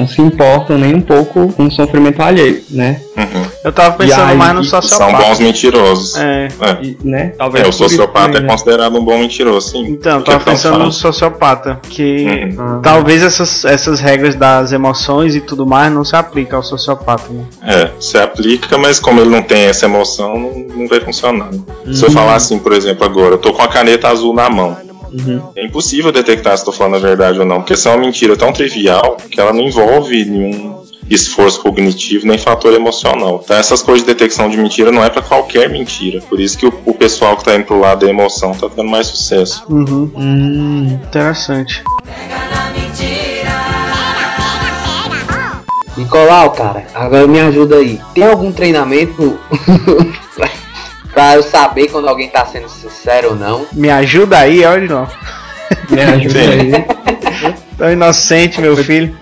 não se importam nem um pouco com o sofrimento alheio, né? Uhum. Eu tava pensando aí, mais no e- São sociopata. bons mentirosos. É. É. E, né? Talvez É, o sociopata também, é né? considerado um bom mentiroso, sim. Então, eu tava pensando no sociopata, que Uhum. talvez essas, essas regras das emoções e tudo mais não se aplicam ao sociopata, né? É, se aplica, mas como ele não tem essa emoção, não, não vai funcionar. né? Se eu Uhum. falar assim, por exemplo, agora, eu tô com a caneta azul na mão. Uhum. É impossível detectar se tô falando a verdade ou não, porque essa é uma mentira tão trivial que ela não envolve nenhum esforço cognitivo nem fator emocional. Então essas coisas de detecção de mentira não é pra qualquer mentira. Por isso que o, o pessoal que tá indo pro lado da emoção tá tendo mais sucesso. Uhum. Hum, Interessante. Nicolau, cara, agora me ajuda aí. Tem algum treinamento pra- eu saber quando alguém tá sendo sincero ou não? Me ajuda aí, olha não. me ajuda Sim. aí. Tão inocente, meu filho.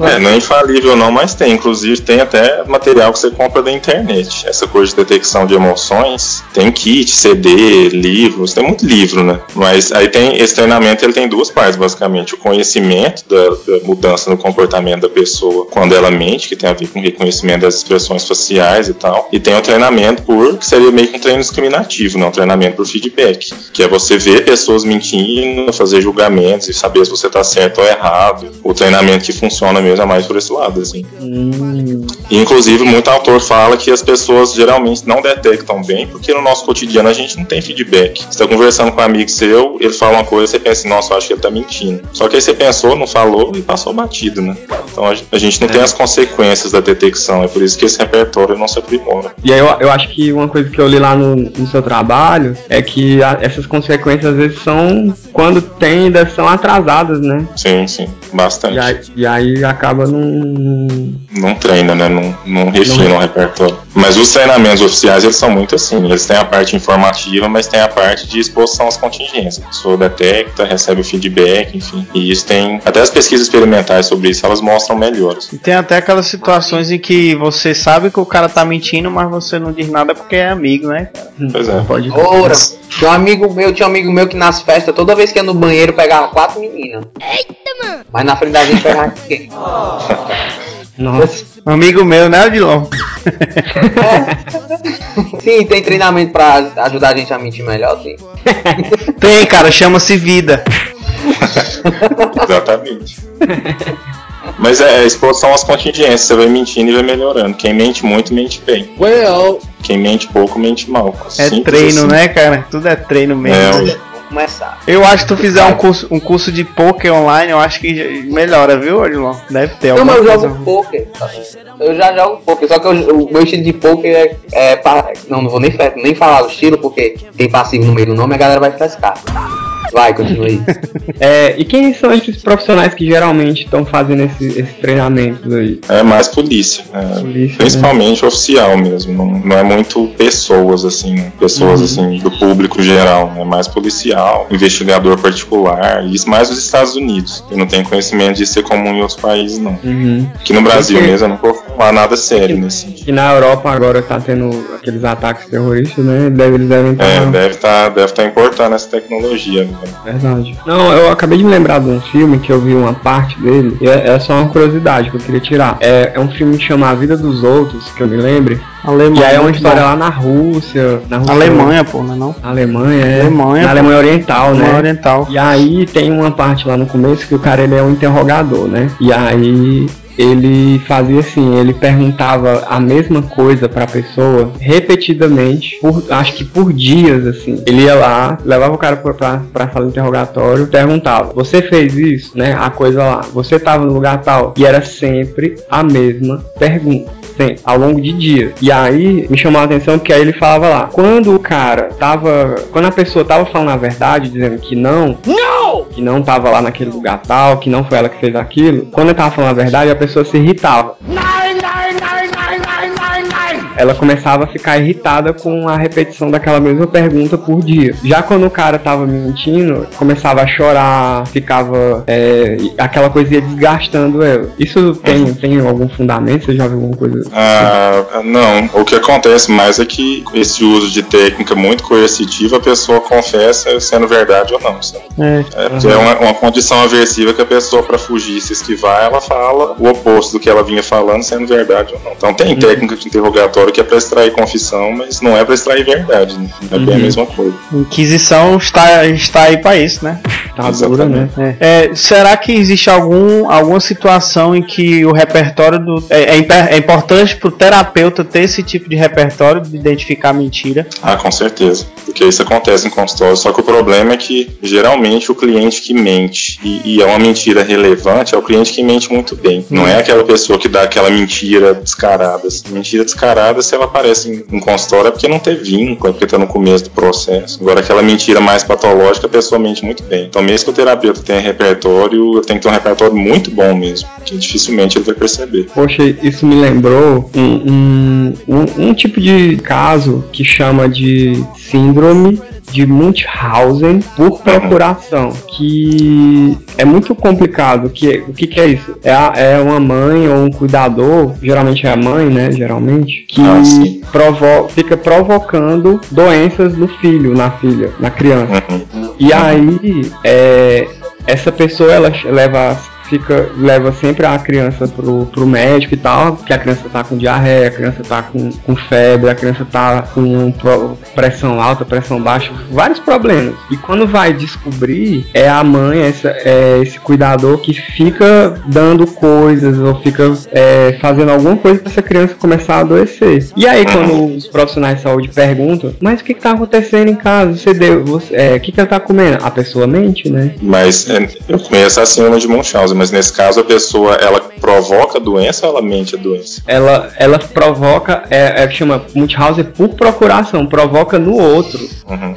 É, não é infalível não, mas tem. Inclusive tem até material que você compra da internet. Essa coisa de detecção de emoções. Tem kit, CD, livros, tem muito livro, né? Mas aí tem esse treinamento, ele tem duas partes, basicamente. O conhecimento da, da mudança no comportamento da pessoa quando ela mente, que tem a ver com reconhecimento das expressões faciais e tal. E tem o treinamento por, que seria meio que um treino discriminativo, né? Um treinamento por feedback. Que é você ver pessoas mentindo, fazer julgamentos e saber se você tá certo ou errado. O treinamento que funciona mesmo é mais por esse lado, assim. Hum, E, inclusive, muito autor fala que as pessoas geralmente não detectam bem, porque no nosso cotidiano a gente não tem feedback. Você tá conversando com um amigo seu, ele fala uma coisa, você pensa, assim, nossa, eu acho que ele tá mentindo. Só que aí você pensou, não falou e passou batido, né? Então a gente não tem as consequências da detecção, é por isso que esse repertório não se aprimora. E aí eu, eu acho que uma coisa que eu li lá no, no seu trabalho é que a- essas consequências às vezes são quando tem ainda são atrasadas, né? Sim, sim, bastante. E aí, e aí acaba num. Não treina, né? Não, não refina o repertório. Mas os treinamentos oficiais, eles são muito assim. Eles têm a parte informativa, mas tem a parte de exposição às contingências. A pessoa detecta, recebe o feedback, enfim. E isso tem. Até as pesquisas experimentais sobre isso, elas mostram melhores. E tem até aquelas situações em que você sabe que o cara tá mentindo, mas você não diz nada porque é amigo, né? cara? Pois é. Pode Ora, tinha um amigo meu, tinha um amigo meu que nas festas, toda vez que ia no banheiro, pegava quatro meninas. Mas na frente da gente pegava ninguém. Nossa. Um amigo meu, né, Odilon? Sim, tem treinamento pra ajudar a gente a mentir melhor, sim. Tem, cara, chama-se vida. Exatamente. Mas é, é exposição às contingências, você vai mentindo e vai melhorando. Quem mente muito, mente bem. Well, Quem mente pouco, mente mal. É Simples treino, assim. né, cara? Tudo é treino mesmo. É, começar. Eu acho que tu fizer um curso, um curso de poker online, eu acho que melhora, viu, Odilon? Deve ter Não, alguma mas eu coisa. jogo poker. Eu já jogo poker, só que eu- o meu estilo de poker é. é não, não vou nem, nem falar o estilo, porque tem passivo no meio do nome a galera vai frescar. Vai, continua aí. É, e quem são esses profissionais que geralmente estão fazendo esse- esses treinamentos aí? É mais polícia. é, Polícia, principalmente oficial mesmo. Não, não é muito pessoas, assim, né? pessoas assim, do público geral. É mais policial, investigador particular. E isso mais nos Estados Unidos. E não tem conhecimento de ser comum em outros países, não. Uhum. Aqui no Brasil Porque- mesmo, eu não vou falar nada sério nesse sentido. E na Europa agora tá tendo aqueles ataques terroristas, né? Deve, eles devem estar. É, deve estar deve tá importando essa tecnologia. Né? Verdade. Não, eu acabei de me lembrar de um filme que eu vi uma parte dele, e é, é só uma curiosidade que eu queria tirar. É, é um filme que chama A Vida dos Outros, que eu me lembre. Alemanha. E aí é uma história bom. lá na Rússia. Na Rússia Alemanha, pô, não é não? Alemanha, é. Alemanha, Na pô. Alemanha Oriental, né? Alemanha Oriental. E aí tem uma parte lá no começo que o cara ele é um interrogador, né? E aí ele fazia assim, ele perguntava a mesma coisa pra pessoa repetidamente, por, acho que por dias, assim. Ele ia lá, levava o cara pra, pra sala de interrogatório, perguntava, você fez isso, né? A coisa lá, você tava no lugar tal. E era sempre a mesma pergunta sempre, ao longo de dias. E aí me chamou a atenção que aí ele falava lá, quando o cara tava, quando a pessoa tava falando a verdade, dizendo que não, não, que não tava lá naquele lugar tal, que não foi ela que fez aquilo, quando ele tava falando a verdade, a pessoa se irritava. Ela começava a ficar irritada com a repetição daquela mesma pergunta por dia. Já quando o cara tava mentindo, começava a chorar, ficava. É, aquela coisa ia desgastando ela. Isso tem, tem algum fundamento? Você já viu alguma coisa? Ah, não. O que acontece mais é que esse uso de técnica muito coercitiva, a pessoa confessa sendo verdade ou não. sabe? É. É, é uma, uma condição aversiva que a pessoa, para fugir, se esquivar, ela fala o oposto do que ela vinha falando, sendo verdade ou não. Então tem técnica de interrogatório que é para extrair confissão, mas não é para extrair verdade. Né? É bem a mesma coisa. Inquisição está, está aí pra isso, né? Tá dura, né? É, será que existe algum, alguma situação em que o repertório do. É, é, é importante pro terapeuta ter esse tipo de repertório de identificar mentira? Ah, com certeza. Porque isso acontece em consultório. Só que o problema é que geralmente o cliente que mente e, e é uma mentira relevante é o cliente que mente muito bem. Não é aquela pessoa que dá aquela mentira descarada. Mentira descarada, se ela aparece em, em consultório é porque não teve vínculo, é porque tá no começo do processo. Agora, aquela mentira mais patológica, a pessoa mente muito bem. Então, mesmo que o terapeuta tenha repertório, eu tenho que ter um repertório muito bom mesmo. Que dificilmente ele vai perceber. Poxa, isso me lembrou um, um, um tipo de caso que chama de síndrome de Munchausen por procuração, que é muito complicado. Que, o que, que é isso? É, a- é uma mãe ou um cuidador, geralmente é a mãe, né? Geralmente, que Ah, provo fica provocando doenças no filho, na filha, na criança. Uhum. E aí, é, essa pessoa ela leva fica leva sempre a criança pro, pro médico e tal, que a criança tá com diarreia, a criança tá com, com febre, a criança tá com pressão alta, pressão baixa, vários problemas. E quando vai descobrir, é a mãe, essa, é esse cuidador que fica dando coisas ou fica é, fazendo alguma coisa pra essa criança começar a adoecer. E aí, quando os profissionais de saúde perguntam, mas o que, que tá acontecendo em casa? Você deu, você, é, o que, que ela tá comendo? A pessoa mente, né? Mas é, eu conheço a síndrome de Munchausen, mas nesse caso a pessoa ela provoca a doença ou ela mente a doença? Ela, ela provoca, é, é que chama Munchausen por procuração, provoca no outro. Uhum.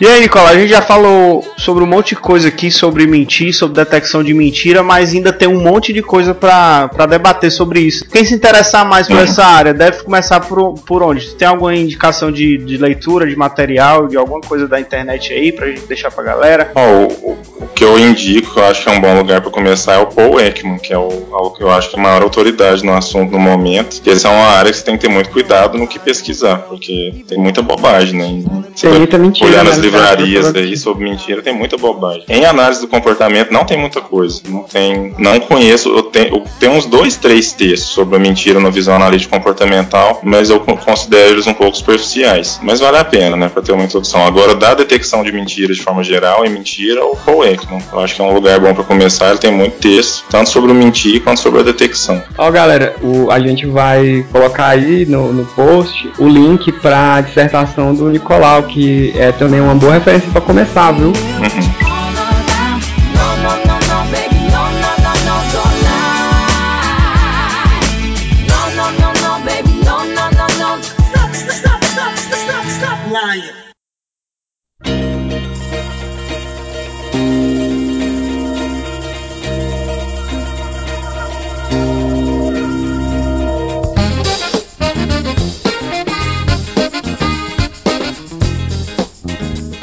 E aí, Nicola, a gente já falou sobre um monte de coisa aqui, sobre mentir, sobre detecção de mentira, mas ainda tem um monte de coisa pra pra debater sobre isso. Quem se interessar mais por essa área deve começar por, por onde? Tem alguma indicação de, de leitura, de material, de alguma coisa da internet aí pra gente deixar pra galera? Ó, o, o- que eu indico, que eu acho que é um bom lugar para começar, é o Paul Ekman, que é o, o que eu acho que é a maior autoridade no assunto no momento. E essa é uma área que você tem que ter muito cuidado no que pesquisar, porque tem muita bobagem, né? Você Tem muita mentira, Olhar né? nas livrarias Literatura. aí sobre mentira, tem muita bobagem. Em análise do comportamento, não tem muita coisa. Não tem. Não conheço. Eu tenho, eu tenho uns dois, três textos sobre a mentira na visão analítica comportamental, mas eu con- considero eles um pouco superficiais. Mas vale a pena, né, para ter uma introdução. Agora, da detecção de mentiras de forma geral, e mentira, o Paul Ekman. Eu acho que é um lugar bom para começar. Ele tem muito texto, tanto sobre o mentir quanto sobre a detecção. Ó, galera, o, a gente vai colocar aí no, no post o link pra dissertação do Nicolau, que é também uma boa referência pra começar, viu? Uhum.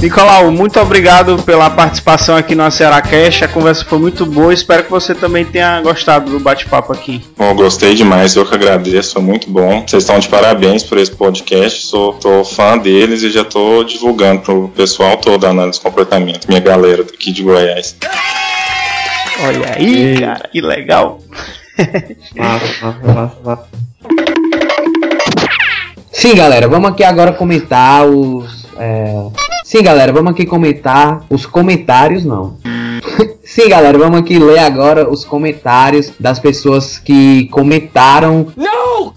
Nicolau, muito obrigado pela participação aqui no Ceará Cash. A conversa foi muito boa. Espero que você também tenha gostado do bate-papo aqui. Bom, eu gostei demais, eu que agradeço, foi muito bom. Vocês estão de parabéns por esse podcast, sou tô fã deles e já tô divulgando pro pessoal todo a análise de comportamento, minha galera daqui de Goiás. Olha aí, cara, que legal. Massa, massa, massa, massa. Sim, galera, vamos aqui agora comentar os. é, Sim, galera, vamos aqui comentar os comentários, não. Sim, galera, vamos aqui ler agora os comentários das pessoas que comentaram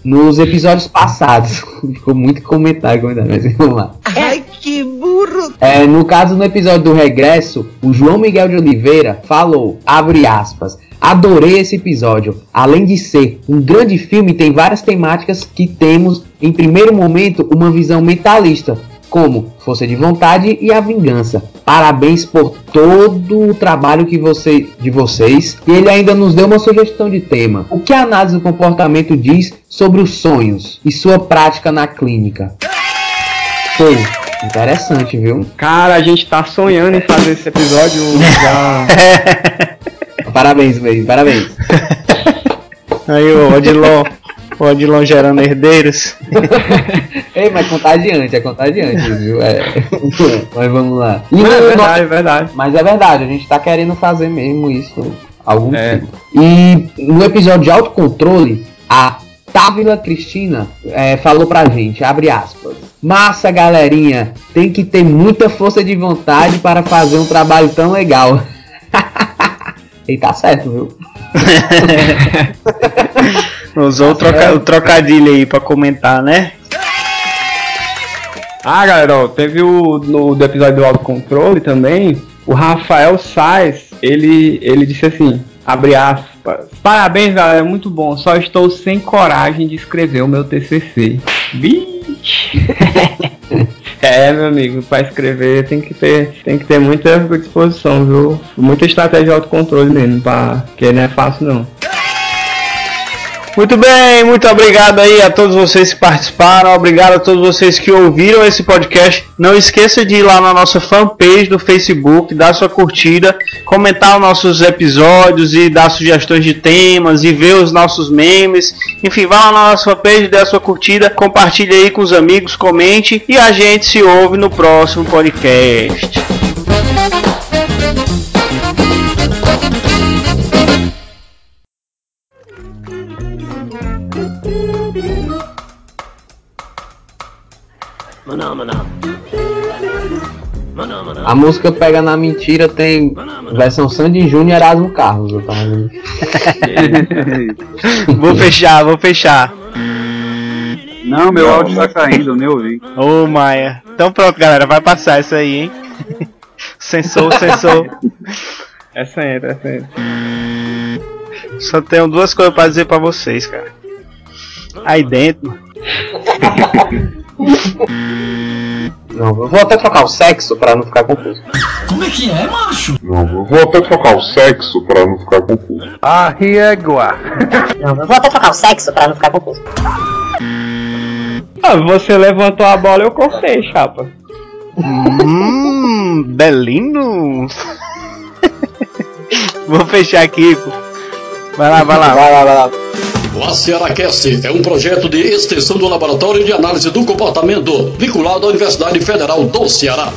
nos episódios passados. Ficou muito comentário, comentário, mas vamos lá. Ai, que burro! É, no caso, no episódio do regresso, o João Miguel de Oliveira falou, abre aspas, adorei esse episódio. Além de ser um grande filme, tem várias temáticas que temos, em primeiro momento, uma visão mentalista, como força de vontade e a vingança. Parabéns por todo o trabalho que você, de vocês. E ele ainda nos deu uma sugestão de tema. O que a análise do comportamento diz sobre os sonhos e sua prática na clínica? Pô, interessante, viu? Cara, a gente tá sonhando em fazer esse episódio já. Parabéns, mesmo, parabéns. Aí o Odilon, o Odilon gerando herdeiros. Ei, mas contagiante, é contagiante, viu? É. mas vamos lá. E Não, é no- verdade, é verdade. Mas é verdade, a gente tá querendo fazer mesmo isso algum É. tempo. E no episódio de autocontrole, a Távila Cristina é, falou pra gente, abre aspas. Massa, galerinha, tem que ter muita força de vontade para fazer um trabalho tão legal. e tá certo, viu? Usou o, troca- o trocadilho aí pra comentar, né? Ah, galera, ó, teve o no do episódio do autocontrole também, o Rafael Sainz, ele, ele disse assim, abre aspas, parabéns galera, muito bom, só estou sem coragem de escrever o meu TCC. Vixe! é, meu amigo, para escrever tem que ter, tem que ter muita disposição, viu? Muita estratégia de autocontrole mesmo, pra, que não é fácil não. Muito bem, muito obrigado aí a todos vocês que participaram, obrigado a todos vocês que ouviram esse podcast. Não esqueça de ir lá na nossa fanpage do Facebook, dar sua curtida, comentar os nossos episódios e dar sugestões de temas e ver os nossos memes. Enfim, vá lá na nossa fanpage, dê a sua curtida, compartilhe aí com os amigos, comente e a gente se ouve no próximo podcast. A música Pega na Mentira tem versão Sandy Júnior e Erasmo Carlos. Eu tava vendo. Vou fechar, vou fechar. Não, meu áudio tá caindo, eu nem ouvi. Ô Maia. Então pronto, galera, vai passar isso aí, hein? Sensor, sensor. Essa entra, essa entra. Só tenho duas coisas pra dizer pra vocês, cara. Aí dentro. Não, eu vou até trocar o sexo pra não ficar confuso. Não, eu vou até trocar o sexo pra não ficar confuso. A riegua. Não, eu vou até trocar o sexo pra não ficar confuso. Ah, você levantou a bola eu cortei, chapa. Hum, belino. Vou fechar aqui, pô. Vai lá, vai lá. Vai lá, vai lá. O AcearaCast é um projeto de extensão do Laboratório de Análise do Comportamento, vinculado à Universidade Federal do Ceará.